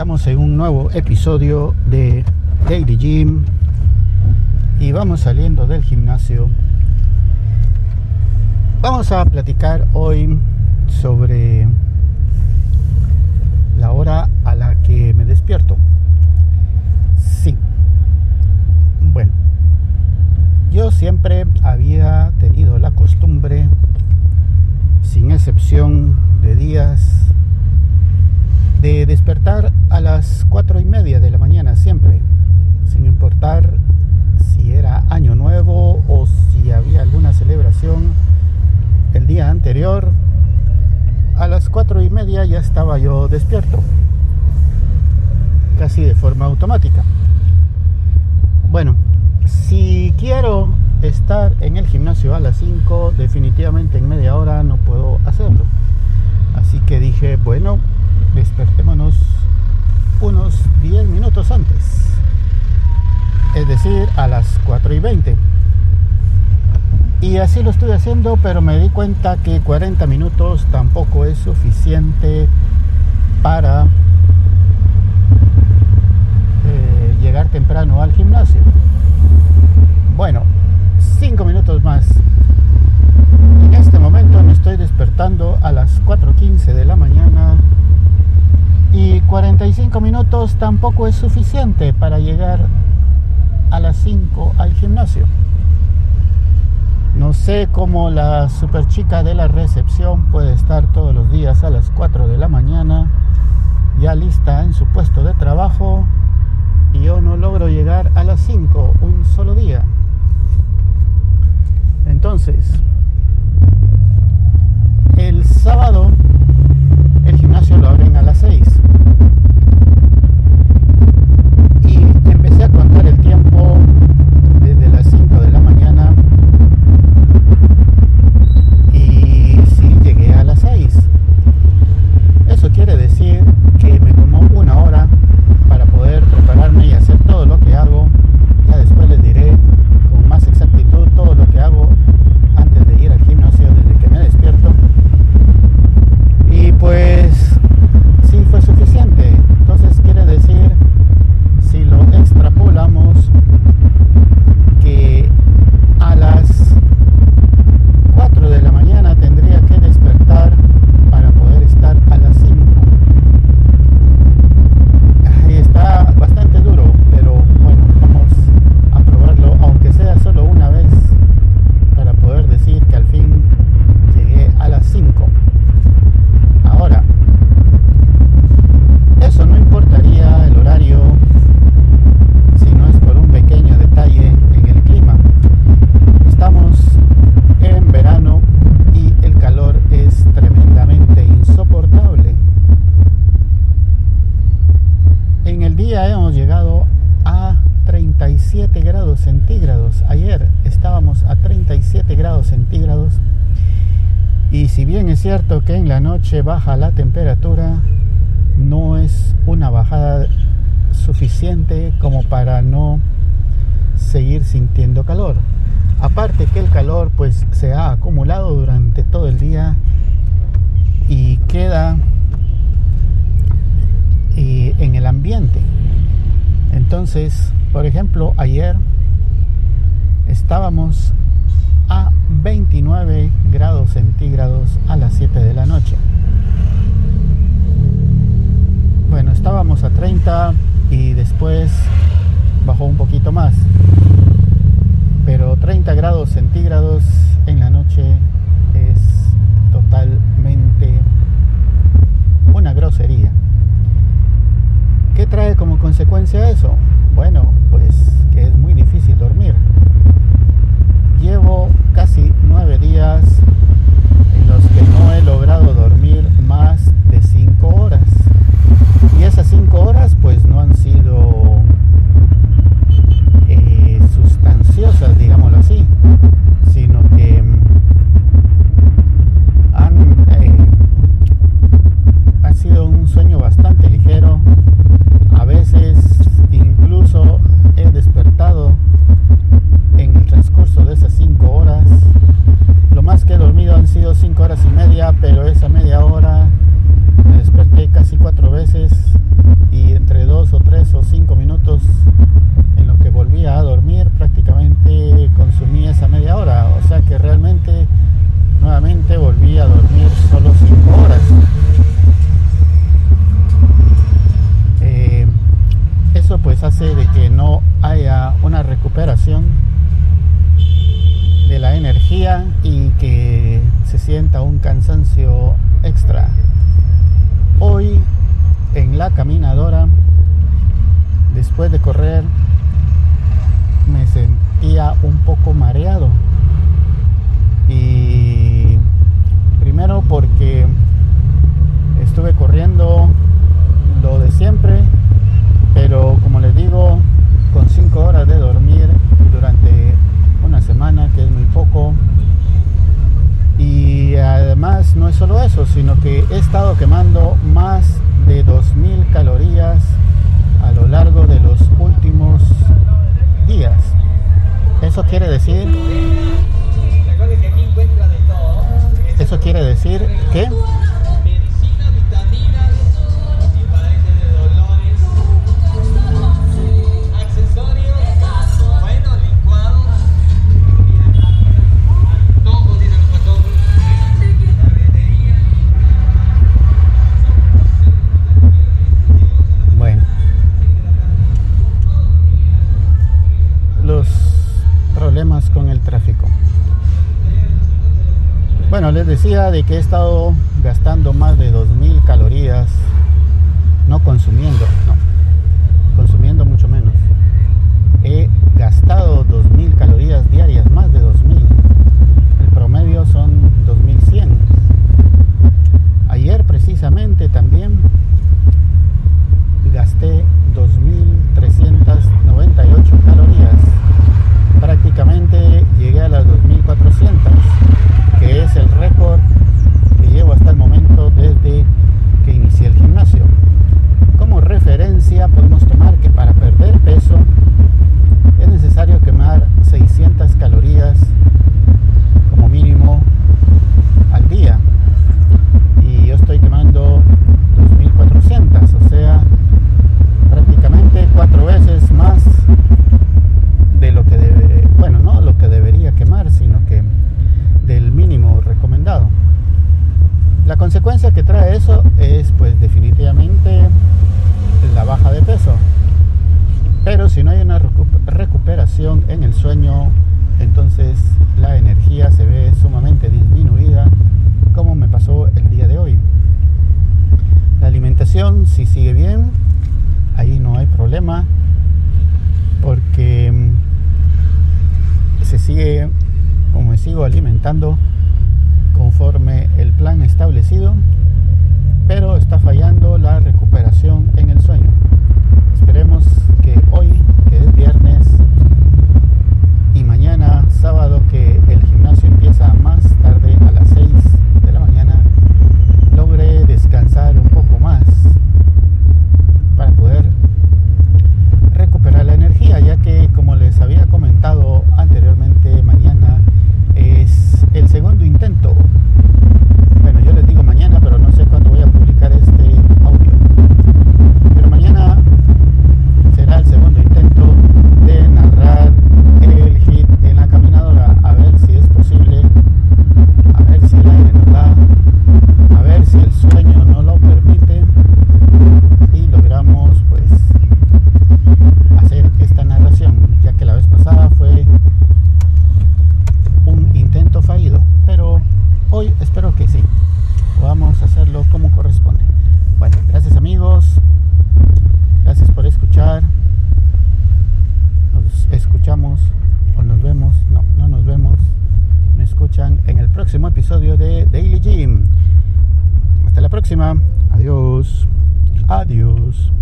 estamos en un nuevo episodio de Daily Gym y vamos saliendo del gimnasio. Vamos a platicar hoy sobre la hora a la que me despierto. Sí. Bueno, yo siempre había tenido la costumbre, sin excepción de días, de despertar a las cuatro y media de la mañana siempre, sin importar si era año nuevo o si había alguna celebración el día anterior. A las cuatro y media ya estaba yo despierto, casi de forma automática. Bueno, si quiero estar en el gimnasio a las 5, definitivamente en media hora no puedo hacerlo. Así que dije, bueno, antes. Es decir, a las 4 y 20. Y así lo estoy haciendo, pero me di cuenta que 40 minutos tampoco es suficiente para eh, llegar temprano al gimnasio. Bueno, 5 minutos más. En este momento me estoy despertando a las 4.15 de la mañana y 45 minutos tampoco es suficiente para llegar a las 5 al gimnasio. No sé cómo la super chica de la recepción puede estar todos los días a las 4 de la mañana ya lista en su puesto de trabajo y yo no logro llegar a las 5 un solo día. Entonces, el sábado el gimnasio lo abren a las 6. Y empecé a contar el tiempo desde las 5 de la mañana y sí llegué a las 6. Eso quiere decir que me tomó una hora para poder prepararme y hacer todo lo que hago. Ya después les diré con más exactitud todo lo que hago antes de ir al gimnasio desde que me despierto. Y pues sí fue suficiente. Entonces quiere decir, si lo extrapolamos, que a las 4 de la mañana tendría que despertar para poder estar a las 5. Ahí está bastante duro, pero bueno, vamos a probarlo, aunque sea solo una vez, para poder decir que al fin llegué a las 5. Ahora, eso no importaría el horario si no es por un pequeño detalle en el clima. Estamos en verano y el calor es tremendamente insoportable. En el día hemos llegado a 37 grados centígrados. Ayer estábamos a 37 grados centígrados. Y si bien es cierto que en la noche baja la temperatura, no es una bajada suficiente como para no seguir sintiendo calor. Aparte que el calor pues se ha acumulado durante todo el día y queda eh, en el ambiente. Entonces, por ejemplo, ayer estábamos a 29 grados centígrados a las 7 de la noche. Bueno, estábamos a 30 y después bajó un poquito más. Pero 30 grados centígrados en la noche es totalmente una grosería. ¿Qué trae como consecuencia eso? Bueno, pues que minutos, 5 minutos en los que volvía a dormir, prácticamente consumía esa media hora. O sea que realmente nuevamente volví a dormir solo 5 horas. Eh, eso pues hace de que no haya una recuperación de la energía y que se sienta un cansancio extra. Hoy en la caminadora Después de correr me sentía un poco mareado. Y primero porque estuve corriendo lo de siempre, pero como les digo, con 5 horas de dormir durante una semana, que es muy poco. Y además no es solo eso, sino que he estado quemando más de 2.000 calorías a lo largo de los últimos días. Eso quiere decir... Eso quiere decir que decía de que he estado gastando más de 2.000 calorías, no consumiendo, no, conforme el plan establecido. de Daily Gym. Hasta la próxima. Adiós. Adiós.